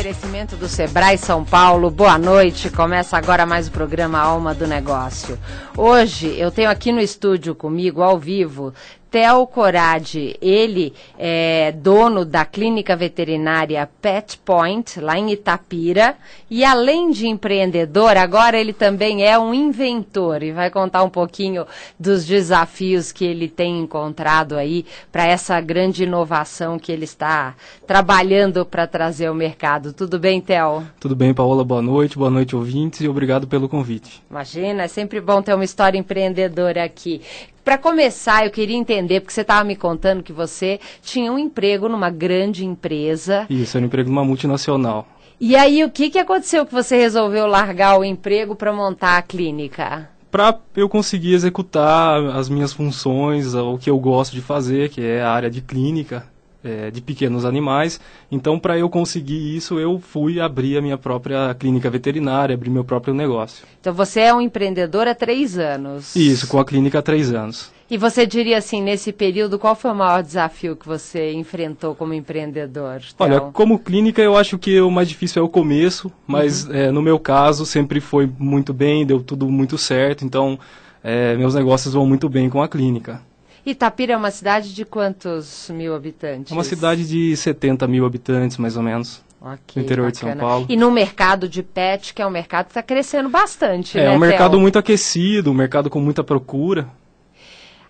Oferecimento do Sebrae São Paulo, boa noite. Começa agora mais o programa Alma do Negócio. Hoje eu tenho aqui no estúdio comigo, ao vivo, Theo Corade, ele é dono da clínica veterinária Pet Point, lá em Itapira, e além de empreendedor, agora ele também é um inventor e vai contar um pouquinho dos desafios que ele tem encontrado aí para essa grande inovação que ele está trabalhando para trazer ao mercado. Tudo bem, Theo? Tudo bem, Paola, boa noite, boa noite, ouvintes, e obrigado pelo convite. Imagina, é sempre bom ter uma história empreendedora aqui. Para começar, eu queria entender, porque você estava me contando que você tinha um emprego numa grande empresa. Isso, era um emprego numa multinacional. E aí, o que, que aconteceu que você resolveu largar o emprego para montar a clínica? Para eu conseguir executar as minhas funções, o que eu gosto de fazer, que é a área de clínica, é, de pequenos animais. Então, para eu conseguir isso, eu fui abrir a minha própria clínica veterinária, abrir meu próprio negócio. Então, você é um empreendedor há três anos. Isso, com a clínica há três anos. E você diria assim, nesse período, qual foi o maior desafio que você enfrentou como empreendedor? Olha, como clínica, eu acho que o mais difícil é o começo, mas uhum. é, no meu caso sempre foi muito bem, deu tudo muito certo, então é, meus negócios vão muito bem com a clínica. Itapira é uma cidade de quantos mil habitantes? É uma cidade de 70 mil habitantes, mais ou menos. Okay, no interior bacana. de São Paulo. E no mercado de pet, que é um mercado que está crescendo bastante, é, né, um mercado Theo? muito aquecido, um mercado com muita procura.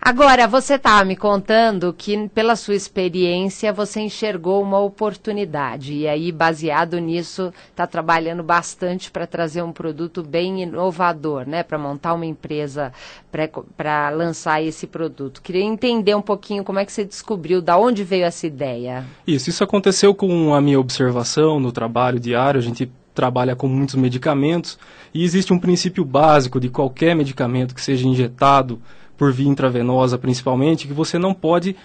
Agora, você estava me contando que, pela sua experiência, você enxergou uma oportunidade. E aí, baseado nisso, está trabalhando bastante para trazer um produto bem inovador, né? Para montar uma empresa para lançar esse produto. Queria entender um pouquinho como é que você descobriu, da onde veio essa ideia. Isso, isso aconteceu com a minha observação no trabalho diário. A gente trabalha com muitos medicamentos e existe um princípio básico de qualquer medicamento que seja injetado por via intravenosa principalmente, que você não pode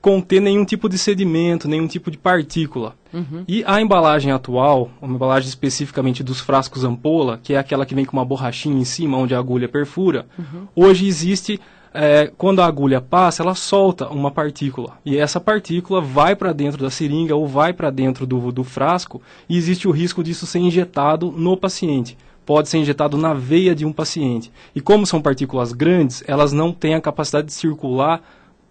conter nenhum tipo de sedimento, nenhum tipo de partícula. Uhum. E a embalagem atual, uma embalagem especificamente dos frascos ampola, que é aquela que vem com uma borrachinha em cima onde a agulha perfura, uhum. hoje existe, é, quando a agulha passa, ela solta uma partícula. E essa partícula vai para dentro da seringa ou vai para dentro do, do frasco e existe o risco disso ser injetado no paciente pode ser injetado na veia de um paciente. E como são partículas grandes, elas não têm a capacidade de circular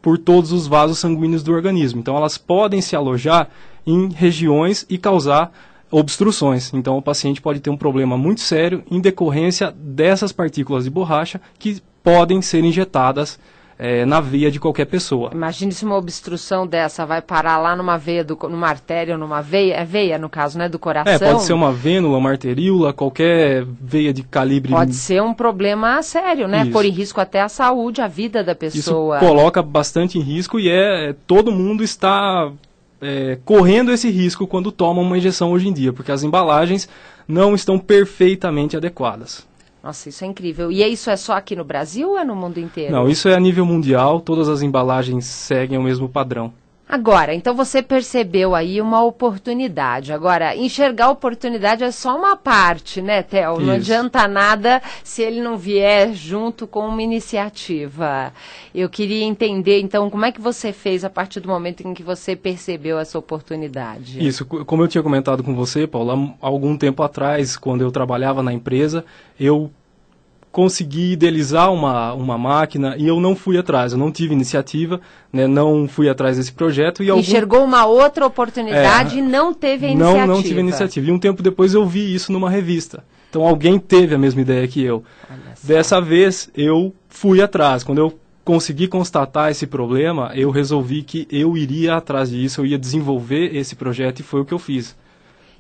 por todos os vasos sanguíneos do organismo. Então elas podem se alojar em regiões e causar obstruções. Então o paciente pode ter um problema muito sério em decorrência dessas partículas de borracha que podem ser injetadas é, na veia de qualquer pessoa. Imagine se uma obstrução dessa vai parar lá numa veia, do, numa artéria, numa veia, é veia no caso, né, do coração? É, pode ser uma vênula, uma arteríola, qualquer veia de calibre... Pode ser um problema sério, né, Isso. pôr em risco até a saúde, a vida da pessoa. Isso coloca bastante em risco e é, é todo mundo está é, correndo esse risco quando toma uma injeção hoje em dia, porque as embalagens não estão perfeitamente adequadas. Nossa, isso é incrível. E isso é só aqui no Brasil ou é no mundo inteiro? Não, isso é a nível mundial, todas as embalagens seguem o mesmo padrão. Agora, então você percebeu aí uma oportunidade. Agora, enxergar oportunidade é só uma parte, né, Theo? Não adianta nada se ele não vier junto com uma iniciativa. Eu queria entender, então, como é que você fez a partir do momento em que você percebeu essa oportunidade? Isso, como eu tinha comentado com você, Paulo, há algum tempo atrás, quando eu trabalhava na empresa, eu consegui idealizar uma, uma máquina e eu não fui atrás, eu não tive iniciativa, né, não fui atrás desse projeto. E algum... Enxergou uma outra oportunidade é, e não teve a iniciativa. Não, não tive a iniciativa. E um tempo depois eu vi isso numa revista. Então alguém teve a mesma ideia que eu. Dessa vez eu fui atrás. Quando eu consegui constatar esse problema, eu resolvi que eu iria atrás disso, eu ia desenvolver esse projeto e foi o que eu fiz.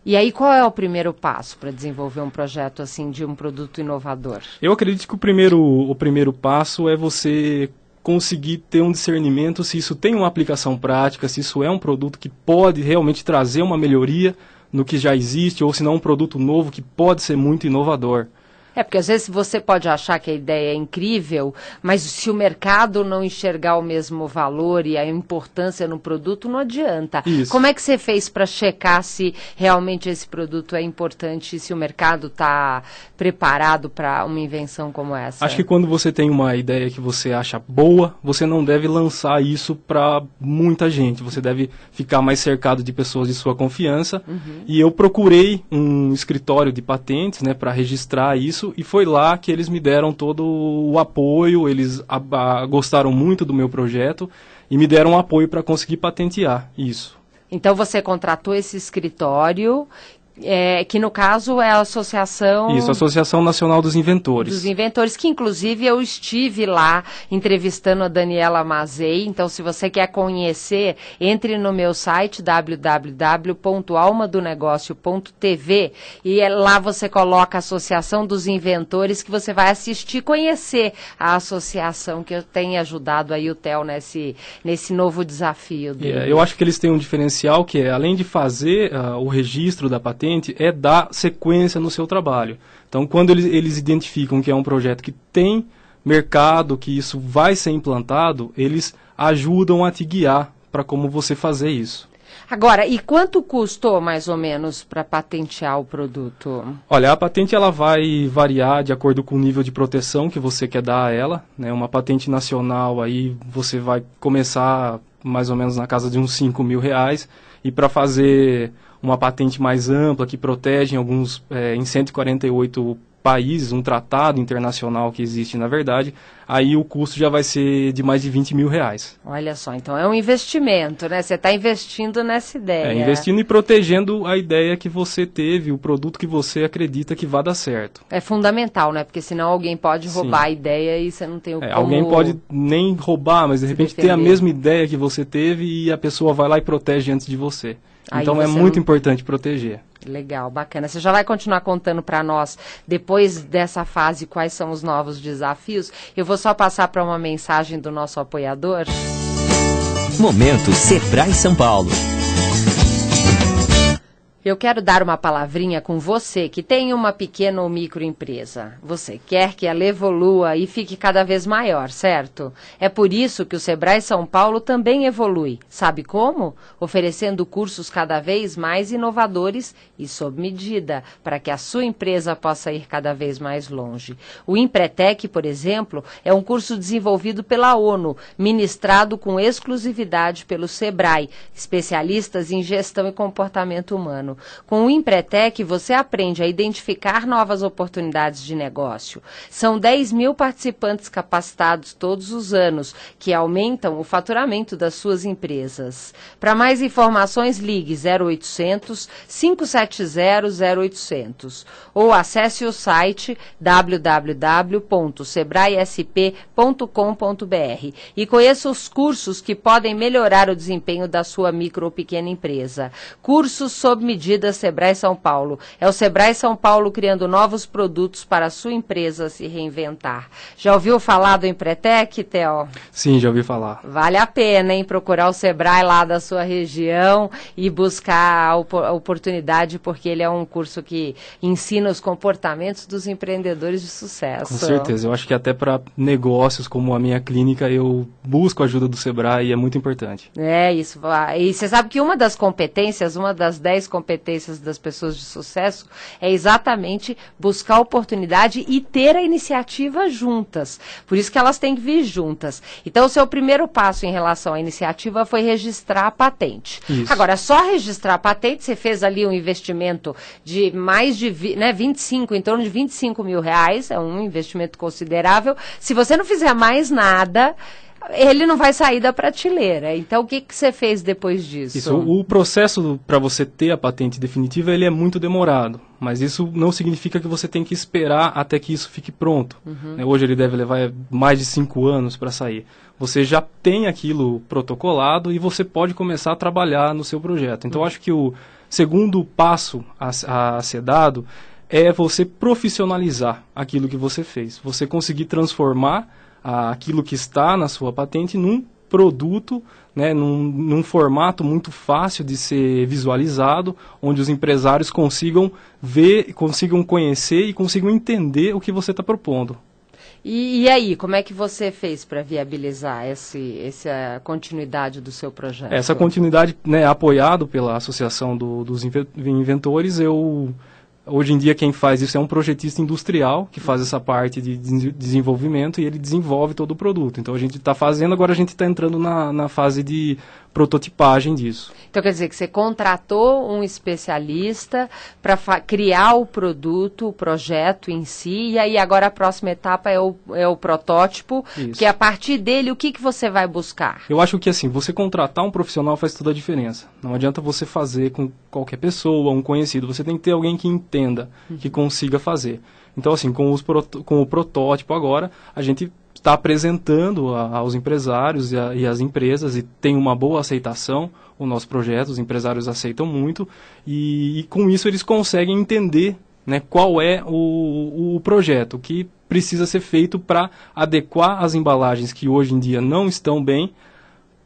E aí, qual é o primeiro passo para desenvolver um projeto assim de um produto inovador? Eu acredito que o primeiro, o primeiro passo é você conseguir ter um discernimento se isso tem uma aplicação prática, se isso é um produto que pode realmente trazer uma melhoria no que já existe, ou se não um produto novo que pode ser muito inovador. É, porque às vezes você pode achar que a ideia é incrível, mas se o mercado não enxergar o mesmo valor e a importância no produto, não adianta. Isso. Como é que você fez para checar se realmente esse produto é importante e se o mercado está preparado para uma invenção como essa? Acho que quando você tem uma ideia que você acha boa, você não deve lançar isso para muita gente. Você deve ficar mais cercado de pessoas de sua confiança. Uhum. E eu procurei um escritório de patentes, né, para registrar isso isso e foi lá que eles me deram todo o apoio, eles a, a, gostaram muito do meu projeto e me deram apoio para conseguir patentear isso. Então você contratou esse escritório é, que no caso é a Associação. Isso, a Associação Nacional dos Inventores. Dos Inventores, que inclusive eu estive lá entrevistando a Daniela Mazei. Então, se você quer conhecer, entre no meu site www.almadonegócio.tv e é lá você coloca a Associação dos Inventores, que você vai assistir conhecer a associação que tenho ajudado aí o Theo nesse, nesse novo desafio. Dele. Yeah, eu acho que eles têm um diferencial que é, além de fazer uh, o registro da patente, patente é dar sequência no seu trabalho. Então, quando eles, eles identificam que é um projeto que tem mercado, que isso vai ser implantado, eles ajudam a te guiar para como você fazer isso. Agora, e quanto custou mais ou menos para patentear o produto? Olha, a patente ela vai variar de acordo com o nível de proteção que você quer dar a ela. Né? Uma patente nacional aí você vai começar mais ou menos na casa de uns 5 mil reais. E para fazer uma patente mais ampla que protege em alguns é, em 148 países, um tratado internacional que existe na verdade, aí o custo já vai ser de mais de 20 mil reais. Olha só, então é um investimento, né? Você está investindo nessa ideia. É, investindo e protegendo a ideia que você teve, o produto que você acredita que vai dar certo. É fundamental, né? Porque senão alguém pode roubar Sim. a ideia e você não tem o é, Alguém pode nem roubar, mas de repente ter a mesma ideia que você teve e a pessoa vai lá e protege antes de você. Aí então é muito não... importante proteger. Legal, bacana. Você já vai continuar contando para nós, depois dessa fase, quais são os novos desafios. Eu vou só passar para uma mensagem do nosso apoiador. Momento Sebrae São Paulo. Eu quero dar uma palavrinha com você que tem uma pequena ou microempresa. Você quer que ela evolua e fique cada vez maior, certo? É por isso que o Sebrae São Paulo também evolui. Sabe como? Oferecendo cursos cada vez mais inovadores e sob medida, para que a sua empresa possa ir cada vez mais longe. O Empretec, por exemplo, é um curso desenvolvido pela ONU, ministrado com exclusividade pelo Sebrae, especialistas em gestão e comportamento humano. Com o Empretec, você aprende a identificar novas oportunidades de negócio. São 10 mil participantes capacitados todos os anos, que aumentam o faturamento das suas empresas. Para mais informações, ligue 0800 570 0800 ou acesse o site www.sebraesp.com.br e conheça os cursos que podem melhorar o desempenho da sua micro ou pequena empresa. Cursos sob medida medida Sebrae São Paulo. É o Sebrae São Paulo criando novos produtos para a sua empresa se reinventar. Já ouviu falar do Empretec, Theo? Sim, já ouvi falar. Vale a pena, hein, procurar o Sebrae lá da sua região e buscar a, op a oportunidade, porque ele é um curso que ensina os comportamentos dos empreendedores de sucesso. Com certeza. Eu acho que até para negócios como a minha clínica, eu busco a ajuda do Sebrae e é muito importante. É, isso. E você sabe que uma das competências, uma das dez competências competências das pessoas de sucesso é exatamente buscar oportunidade e ter a iniciativa juntas. Por isso que elas têm que vir juntas. Então, o seu primeiro passo em relação à iniciativa foi registrar a patente. Isso. Agora, só registrar a patente, você fez ali um investimento de mais de né, 25, em torno de 25 mil reais, é um investimento considerável. Se você não fizer mais nada, ele não vai sair da prateleira. Então, o que, que você fez depois disso? Isso, o processo para você ter a patente definitiva ele é muito demorado, mas isso não significa que você tem que esperar até que isso fique pronto. Uhum. Né, hoje ele deve levar mais de cinco anos para sair. Você já tem aquilo protocolado e você pode começar a trabalhar no seu projeto. Então, uhum. acho que o segundo passo a, a ser dado é você profissionalizar aquilo que você fez. Você conseguir transformar aquilo que está na sua patente num produto né, num, num, formato muito fácil de ser visualizado, onde os empresários consigam ver, consigam conhecer e consigam entender o que você está propondo. E, e, aí, como é que você fez para viabilizar esse, essa continuidade do seu projeto? Essa continuidade, né, apoiado pela Associação do, dos Inventores, eu Hoje em dia quem faz isso é um projetista industrial que faz essa parte de desenvolvimento e ele desenvolve todo o produto. Então a gente está fazendo, agora a gente está entrando na, na fase de prototipagem disso. Então quer dizer que você contratou um especialista para criar o produto, o projeto em si, e aí agora a próxima etapa é o, é o protótipo, Isso. que a partir dele o que, que você vai buscar? Eu acho que assim, você contratar um profissional faz toda a diferença. Não adianta você fazer com qualquer pessoa, um conhecido, você tem que ter alguém que entenda, uhum. que consiga fazer. Então assim, com, os, com o protótipo agora, a gente está apresentando a, aos empresários e, a, e às empresas e tem uma boa aceitação o nosso projeto, os empresários aceitam muito e, e com isso eles conseguem entender né, qual é o, o projeto, que precisa ser feito para adequar as embalagens que hoje em dia não estão bem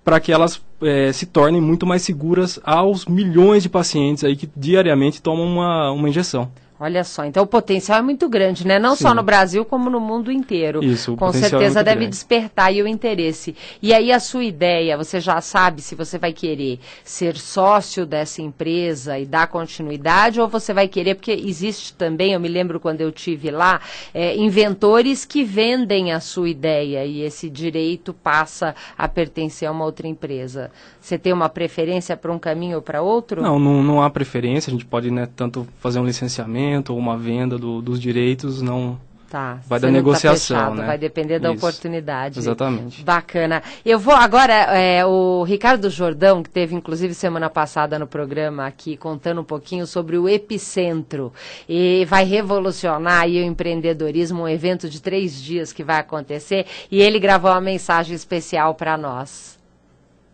para que elas é, se tornem muito mais seguras aos milhões de pacientes aí que diariamente tomam uma, uma injeção. Olha só, então o potencial é muito grande, né? Não Sim. só no Brasil, como no mundo inteiro. Isso, o Com é certeza é deve grande. despertar aí o interesse. E aí a sua ideia, você já sabe se você vai querer ser sócio dessa empresa e dar continuidade, ou você vai querer, porque existe também, eu me lembro quando eu tive lá, é, inventores que vendem a sua ideia e esse direito passa a pertencer a uma outra empresa. Você tem uma preferência para um caminho ou para outro? Não, não, não há preferência, a gente pode né, tanto fazer um licenciamento ou uma venda do, dos direitos, não, Tá, vai da tá negociação, tá fechado, né? Vai depender da Isso, oportunidade. Exatamente. Bacana. Eu vou agora, é, o Ricardo Jordão, que teve inclusive semana passada no programa aqui, contando um pouquinho sobre o Epicentro. E vai revolucionar aí o empreendedorismo, um evento de três dias que vai acontecer. E ele gravou uma mensagem especial para nós.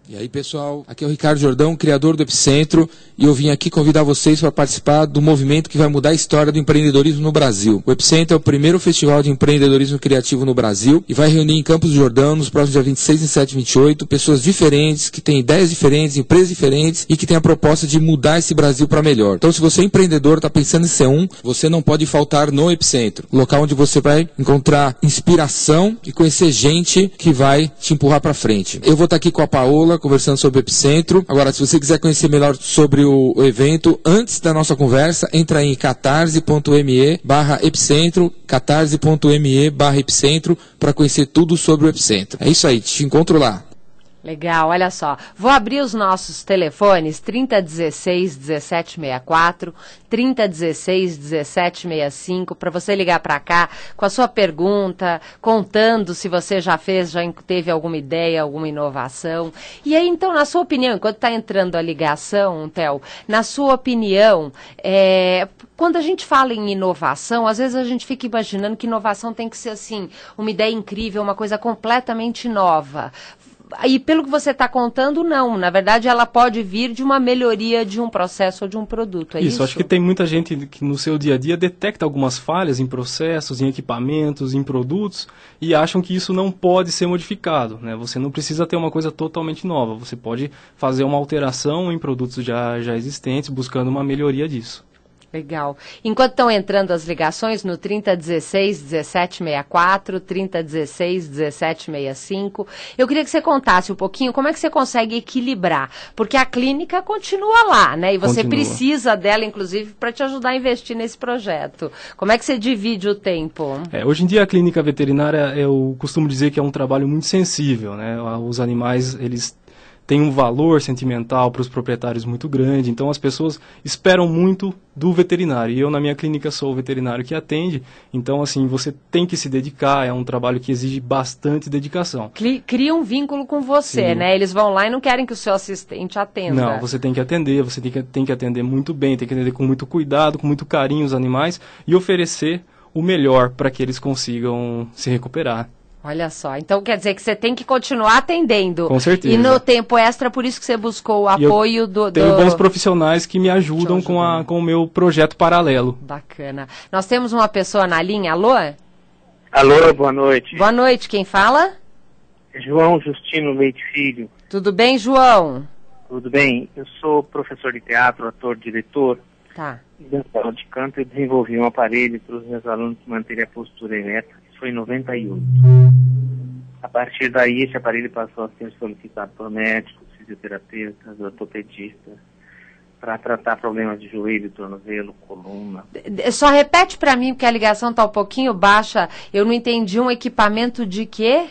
E aí, pessoal, aqui é o Ricardo Jordão, criador do Epicentro, e eu vim aqui convidar vocês para participar do movimento que vai mudar a história do empreendedorismo no Brasil. O Epicentro é o primeiro festival de empreendedorismo criativo no Brasil e vai reunir em Campos do Jordão, nos próximos dias 26, 27 e 28, pessoas diferentes, que têm ideias diferentes, empresas diferentes e que têm a proposta de mudar esse Brasil para melhor. Então, se você é empreendedor, está pensando em ser um, você não pode faltar no Epicentro, local onde você vai encontrar inspiração e conhecer gente que vai te empurrar para frente. Eu vou estar tá aqui com a Paola, conversando sobre o Epicentro. Agora, se você quiser conhecer melhor sobre o, o evento, antes da nossa conversa, entra em catarse.me barra Epicentro, catarse.me barra Epicentro, para conhecer tudo sobre o Epicentro. É isso aí, te encontro lá. Legal, olha só. Vou abrir os nossos telefones 3016 1764, 3016 1765 para você ligar para cá com a sua pergunta, contando se você já fez, já teve alguma ideia, alguma inovação. E aí, então, na sua opinião, enquanto está entrando a ligação, Theo, na sua opinião, é, quando a gente fala em inovação, às vezes a gente fica imaginando que inovação tem que ser assim, uma ideia incrível, uma coisa completamente nova e pelo que você está contando, não. Na verdade, ela pode vir de uma melhoria de um processo ou de um produto. É isso, isso, acho que tem muita gente que no seu dia a dia detecta algumas falhas em processos, em equipamentos, em produtos e acham que isso não pode ser modificado. Né? Você não precisa ter uma coisa totalmente nova. Você pode fazer uma alteração em produtos já, já existentes, buscando uma melhoria disso. Legal. Enquanto estão entrando as ligações no 3016 1764, 3016 1765, eu queria que você contasse um pouquinho como é que você consegue equilibrar, porque a clínica continua lá, né? E você continua. precisa dela, inclusive, para te ajudar a investir nesse projeto. Como é que você divide o tempo? É, hoje em dia a clínica veterinária, eu costumo dizer que é um trabalho muito sensível, né? Os animais, eles tem um valor sentimental para os proprietários muito grande, então as pessoas esperam muito do veterinário. E eu na minha clínica sou o veterinário que atende, então assim, você tem que se dedicar, é um trabalho que exige bastante dedicação. Cria um vínculo com você, Sim. né? Eles vão lá e não querem que o seu assistente atenda. Não, você tem que atender, você tem que, tem que atender muito bem, tem que atender com muito cuidado, com muito carinho os animais e oferecer o melhor para que eles consigam se recuperar. Olha só, então quer dizer que você tem que continuar atendendo. Com certeza. E no tempo extra, por isso que você buscou o apoio do, do... Tenho bons profissionais que me ajudam com, a, com o meu projeto paralelo. Bacana. Nós temos uma pessoa na linha, alô? Alô, boa noite. Boa noite, quem fala? João Justino Leite Filho. Tudo bem, João? Tudo bem. Eu sou professor de teatro, ator, diretor. Tá. Da aula de canto, eu desenvolvi um aparelho para os meus alunos manterem a postura ereta. Foi em 98. A partir daí, esse aparelho passou a ser solicitado por médicos, fisioterapeutas, ortopedistas, para tratar problemas de joelho, tornozelo, coluna. Só repete para mim, porque a ligação está um pouquinho baixa. Eu não entendi um equipamento de quê?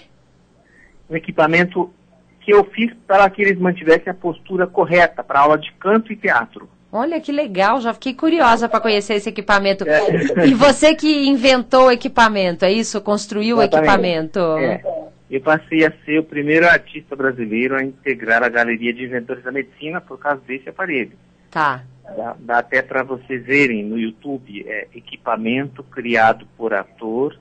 Um equipamento que eu fiz para que eles mantivessem a postura correta para aula de canto e teatro. Olha que legal, já fiquei curiosa para conhecer esse equipamento. É. E você que inventou o equipamento, é isso? Construiu o equipamento? É. Eu passei a ser o primeiro artista brasileiro a integrar a galeria de inventores da medicina por causa desse aparelho. Tá. Dá, dá até para vocês verem no YouTube, é equipamento criado por ator,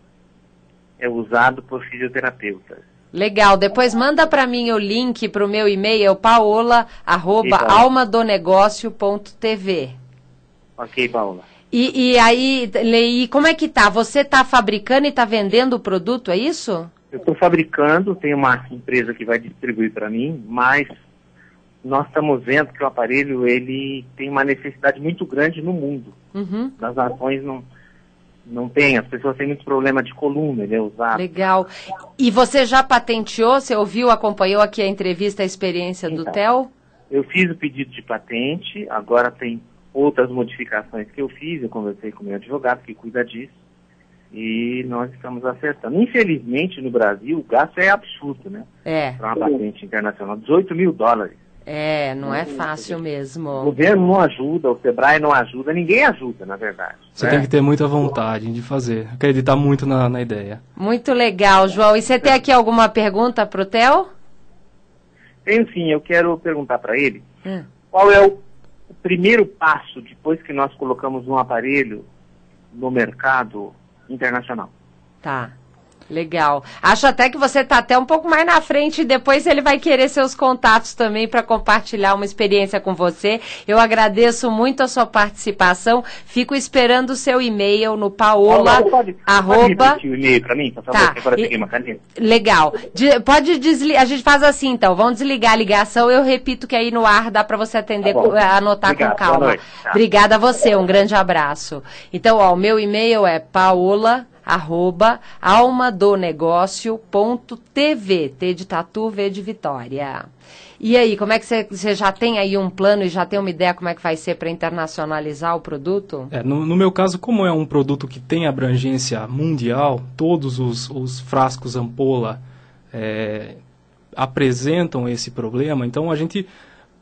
é usado por fisioterapeutas. Legal. Depois manda para mim o link para o meu e-mail, paola@almadonegócio.tv. Ok, Paola. E, e aí, e como é que tá? Você está fabricando e está vendendo o produto, é isso? Eu estou fabricando, tem uma empresa que vai distribuir para mim, mas nós estamos vendo que o aparelho ele tem uma necessidade muito grande no mundo. Uhum. Nas nações não não tem, as pessoas têm muito problema de coluna, ele é usado. Legal. E você já patenteou? Você ouviu, acompanhou aqui a entrevista, a experiência então, do TEL? Eu fiz o pedido de patente, agora tem outras modificações que eu fiz, eu conversei com o meu advogado que cuida disso, e nós estamos acertando. Infelizmente, no Brasil, o gasto é absurdo, né? É. Para uma patente internacional, 18 mil dólares. É, não é fácil mesmo. O governo não ajuda, o Sebrae não ajuda, ninguém ajuda, na verdade. Você né? tem que ter muita vontade de fazer, acreditar muito na, na ideia. Muito legal, João. E você tem aqui alguma pergunta para o Theo? Tenho sim, eu quero perguntar para ele hum. qual é o, o primeiro passo depois que nós colocamos um aparelho no mercado internacional. Tá. Legal. Acho até que você está até um pouco mais na frente e depois ele vai querer seus contatos também para compartilhar uma experiência com você. Eu agradeço muito a sua participação. Fico esperando o seu e-mail no paola. Pode, arroba... o e-mail para mim, por favor, tá. agora e... uma caneta. Legal. De, pode desligar. A gente faz assim então. Vamos desligar a ligação. Eu repito que aí no ar dá para você atender, tá anotar Obrigado. com calma. Tá. Obrigada a você. Um grande abraço. Então, ó, o meu e-mail é paola arroba almadonegócio.tv, T de Tatu, V de Vitória. E aí, como é que você já tem aí um plano e já tem uma ideia como é que vai ser para internacionalizar o produto? É, no, no, meu caso, como é um produto que tem abrangência mundial, todos os, os frascos ampola é, apresentam esse problema, então a gente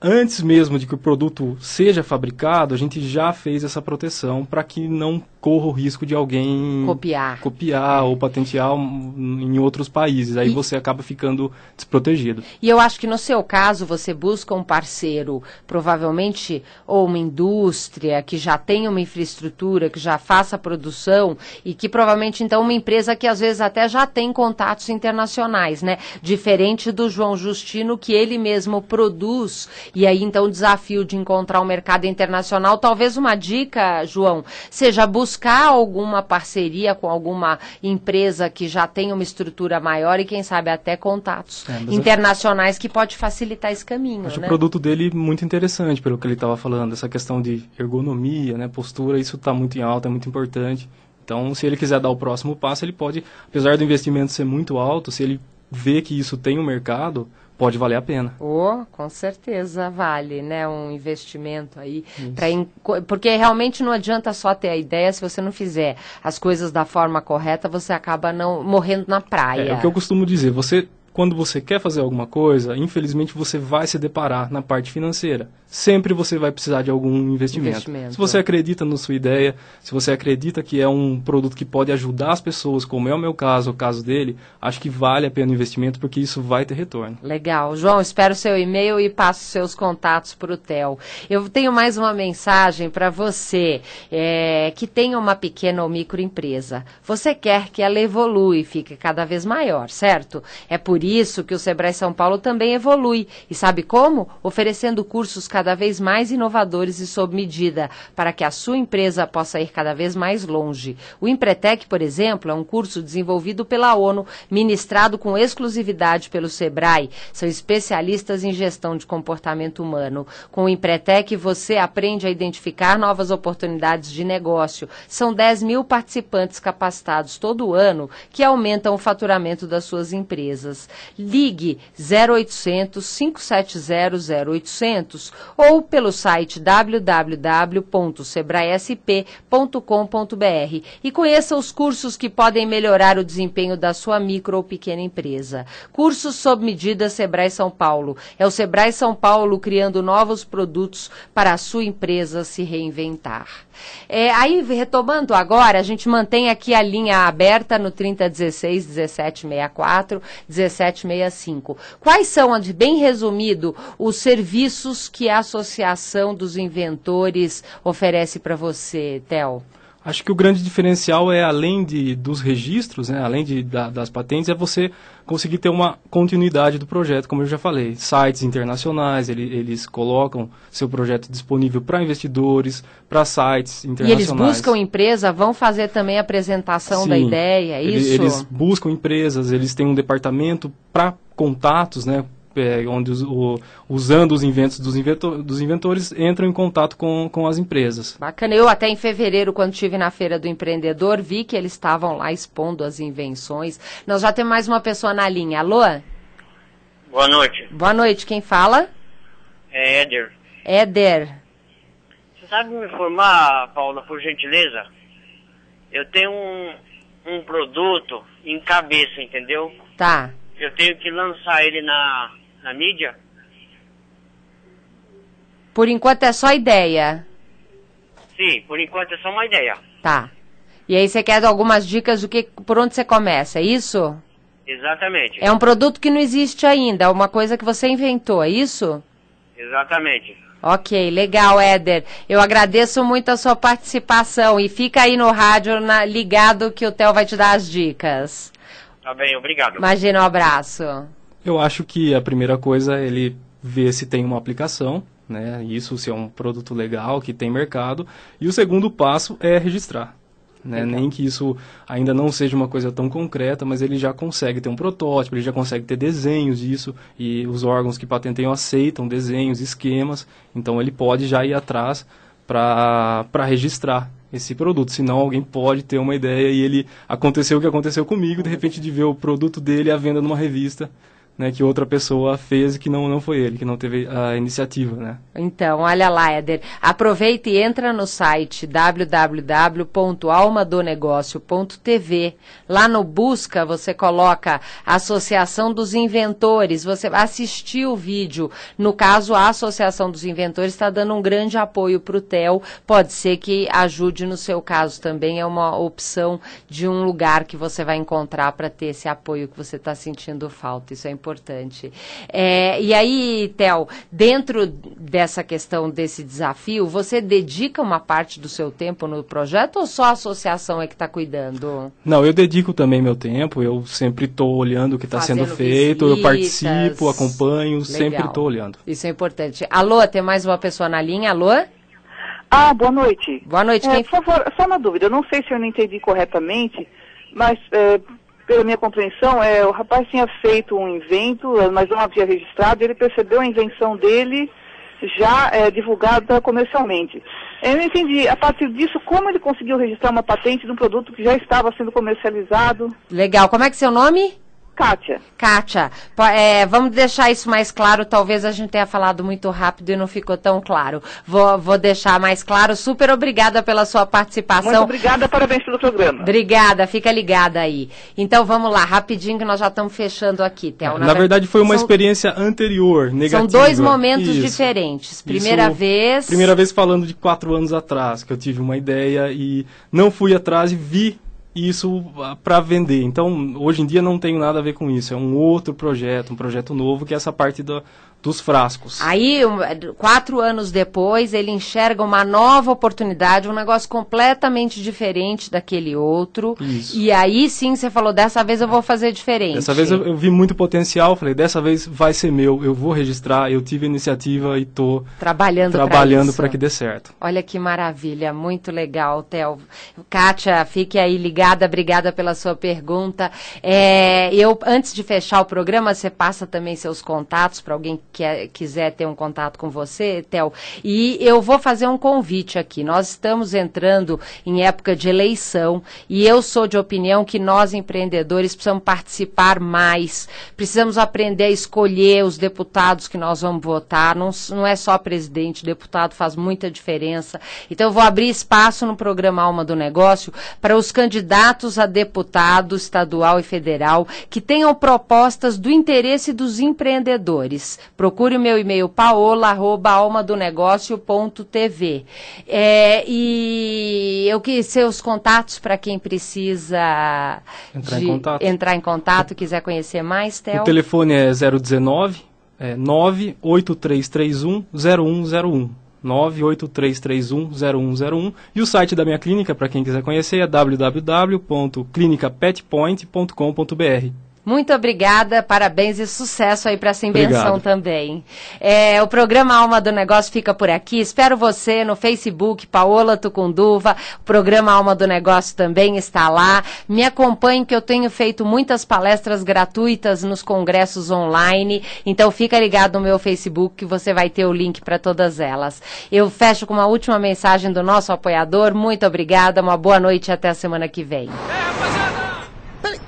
antes mesmo de que o produto seja fabricado, a gente já fez essa proteção para que não corra o risco de alguém copiar, copiar ou patentear em outros países. Aí e, você acaba ficando desprotegido. E eu acho que no seu caso você busca um parceiro, provavelmente ou uma indústria que já tenha uma infraestrutura, que já faça produção e que provavelmente então uma empresa que às vezes até já tem contatos internacionais, né? Diferente do João Justino que ele mesmo produz e aí então o desafio de encontrar um mercado internacional, talvez uma dica, João, seja buscar buscar alguma parceria com alguma empresa que já tem uma estrutura maior e quem sabe até contatos é, internacionais que pode facilitar esse caminho. Acho né? o produto dele muito interessante pelo que ele estava falando, essa questão de ergonomia, né, postura, isso está muito em alta, é muito importante. Então, se ele quiser dar o próximo passo, ele pode, apesar do investimento ser muito alto, se ele vê que isso tem um mercado, pode valer a pena. Oh, com certeza vale, né? Um investimento aí. Pra Porque realmente não adianta só ter a ideia, se você não fizer as coisas da forma correta, você acaba não morrendo na praia. É, é o que eu costumo dizer, você quando você quer fazer alguma coisa, infelizmente você vai se deparar na parte financeira sempre você vai precisar de algum investimento. investimento. Se você acredita na sua ideia, se você acredita que é um produto que pode ajudar as pessoas, como é o meu caso, o caso dele, acho que vale a pena o investimento porque isso vai ter retorno. Legal. João, espero seu e-mail e passo seus contatos para o Theo. Eu tenho mais uma mensagem para você é, que tem uma pequena ou microempresa. Você quer que ela evolua e fique cada vez maior, certo? É por isso que o Sebrae São Paulo também evolui. E sabe como? Oferecendo cursos cada vez mais inovadores e sob medida, para que a sua empresa possa ir cada vez mais longe. O Empretec, por exemplo, é um curso desenvolvido pela ONU, ministrado com exclusividade pelo Sebrae. São especialistas em gestão de comportamento humano. Com o Empretec, você aprende a identificar novas oportunidades de negócio. São 10 mil participantes capacitados todo ano que aumentam o faturamento das suas empresas. Ligue 0800 570 0800 ou pelo site www.sebraesp.com.br e conheça os cursos que podem melhorar o desempenho da sua micro ou pequena empresa. Cursos sob medida Sebrae São Paulo. É o Sebrae São Paulo criando novos produtos para a sua empresa se reinventar. É, aí, retomando agora, a gente mantém aqui a linha aberta no 3016 1764 1765. Quais são, bem resumido, os serviços que a Associação dos Inventores oferece para você, Theo? Acho que o grande diferencial é, além de, dos registros, né, além de, da, das patentes, é você conseguir ter uma continuidade do projeto, como eu já falei. Sites internacionais, ele, eles colocam seu projeto disponível para investidores, para sites internacionais. E eles buscam empresa, vão fazer também a apresentação Sim, da ideia, é isso? Eles buscam empresas, eles têm um departamento para contatos, né, é, onde os, o, usando os inventos dos, inventor, dos inventores entram em contato com, com as empresas. Bacana. Eu até em fevereiro, quando estive na Feira do Empreendedor, vi que eles estavam lá expondo as invenções. Nós já temos mais uma pessoa na linha. Alô? Boa noite. Boa noite. Quem fala? É Éder. Éder. Você sabe me informar, Paula, por gentileza? Eu tenho um, um produto em cabeça, entendeu? Tá. Eu tenho que lançar ele na, na mídia? Por enquanto é só ideia. Sim, por enquanto é só uma ideia. Tá. E aí você quer algumas dicas do que por onde você começa, é isso? Exatamente. É um produto que não existe ainda, é uma coisa que você inventou, é isso? Exatamente. Ok, legal, Éder. Eu agradeço muito a sua participação e fica aí no rádio na, ligado que o Theo vai te dar as dicas. Tá bem, obrigado. Imagina, um abraço. Eu acho que a primeira coisa é ele ver se tem uma aplicação, né? Isso se é um produto legal que tem mercado. E o segundo passo é registrar. Né? Nem que isso ainda não seja uma coisa tão concreta, mas ele já consegue ter um protótipo, ele já consegue ter desenhos disso, e os órgãos que patenteiam aceitam desenhos, esquemas, então ele pode já ir atrás para registrar esse produto. Senão alguém pode ter uma ideia e ele aconteceu o que aconteceu comigo, de repente de ver o produto dele à venda numa revista né, que outra pessoa fez e que não, não foi ele, que não teve a iniciativa, né? Então, olha lá, Éder. Aproveita e entra no site www.almadonegócio.tv. Lá no busca você coloca Associação dos Inventores. Você vai assistir o vídeo. No caso, a Associação dos Inventores está dando um grande apoio para o TEL. Pode ser que ajude no seu caso também. É uma opção de um lugar que você vai encontrar para ter esse apoio que você está sentindo falta. Isso é importante. É, e aí, Tel, dentro dessa questão desse desafio, você dedica uma parte do seu tempo no projeto ou só a associação é que está cuidando? Não, eu dedico também meu tempo, eu sempre estou olhando o que está sendo feito, visitas. eu participo, acompanho, Legal. sempre estou olhando. Isso é importante. Alô, tem mais uma pessoa na linha? Alô? Ah, boa noite. Boa noite. É, Quem... por favor, só uma dúvida, eu não sei se eu não entendi corretamente, mas é, pela minha compreensão, é, o rapaz tinha feito um invento, mas não havia registrado, ele percebeu a invenção dele já é, divulgada comercialmente. Eu não entendi, a partir disso, como ele conseguiu registrar uma patente de um produto que já estava sendo comercializado? Legal. Como é que é seu nome? Kátia. Kátia, é, vamos deixar isso mais claro. Talvez a gente tenha falado muito rápido e não ficou tão claro. Vou, vou deixar mais claro. Super obrigada pela sua Muito participação. obrigada, parabéns pelo programa. Obrigada, fica ligada aí. Então vamos lá, rapidinho que nós já estamos fechando aqui, Theo. Na, verdade, foi uma são- experiência anterior, São negativa. dois momentos Isso. diferentes. Primeira Isso- vez. Primeira vez falando de quatro anos atrás, que eu tive uma ideia e não fui atrás e vi isso para vender. Então, hoje em dia não tenho nada a ver com isso. É um outro projeto, um projeto novo, que é essa parte do, dos frascos. Aí, um, quatro anos depois, ele enxerga uma nova oportunidade, um negócio completamente diferente daquele outro. Isso. E aí sim você falou, dessa vez eu vou fazer diferente. Dessa vez eu, eu vi muito potencial, falei, dessa vez vai ser meu, eu vou registrar, eu tive a iniciativa e tô Trabalhando trabalhando para que dê certo. Olha que maravilha, muito legal, Theo. Kátia, fique aí ligada, obrigada pela sua pergunta. É, eu, antes de fechar o programa, você passa também seus contatos para alguém que quer- quiser ter um contato com você, Theo. E eu vou fazer um convite aqui. Nós estamos entrando em época de eleição e eu sou de opinião que nós, empreendedores, precisamos participar mais, precisamos aprender a escolher os deputados que nós vamos votar. Não, não é só presidente, deputado faz muita diferença. Então, eu vou abrir espaço no programa Alma do Negócio para os candidatos a deputado estadual e federal que tenham propostas do interesse dos empreendedores. Procure o meu e-mail paola@almadonegócio.tv. É, e eu quis seus contatos para quem precisa Entrar em de- contato. entrar em contato, quiser conhecer mais, Theo. O telefone é 019 é 98331 0101. 983310101 e o site da minha clínica, para quem quiser conhecer, é www.clinicapetpoint.com.br. Muito obrigada, parabéns e sucesso aí para essa invenção Obrigado. também. É, o programa Alma do Negócio fica por aqui. Espero você no Facebook, Paola Tucunduva. O programa Alma do Negócio também está lá. Me acompanhe que eu tenho feito muitas palestras gratuitas nos congressos online. Então fica ligado no meu Facebook que você vai ter o link para todas elas. Eu fecho com uma última mensagem do nosso apoiador. Muito obrigada, uma boa noite e até a semana que vem. Peraí,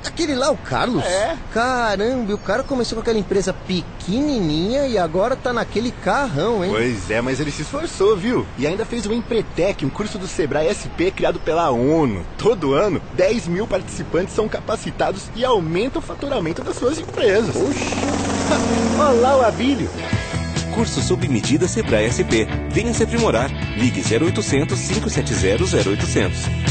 aquele lá, o Carlos? É. Caramba, e o cara começou com aquela empresa pequenininha e agora tá naquele carrão, hein? Pois é, mas ele se esforçou, viu? E ainda fez o Empretec, um curso do Sebrae SP criado pela ONU. Todo ano, 10 mil participantes são capacitados e aumenta o faturamento das suas empresas. Olha lá o Abílio. Curso sob medida Sebrae SP. Venha se aprimorar. Ligue 0800 570 0800.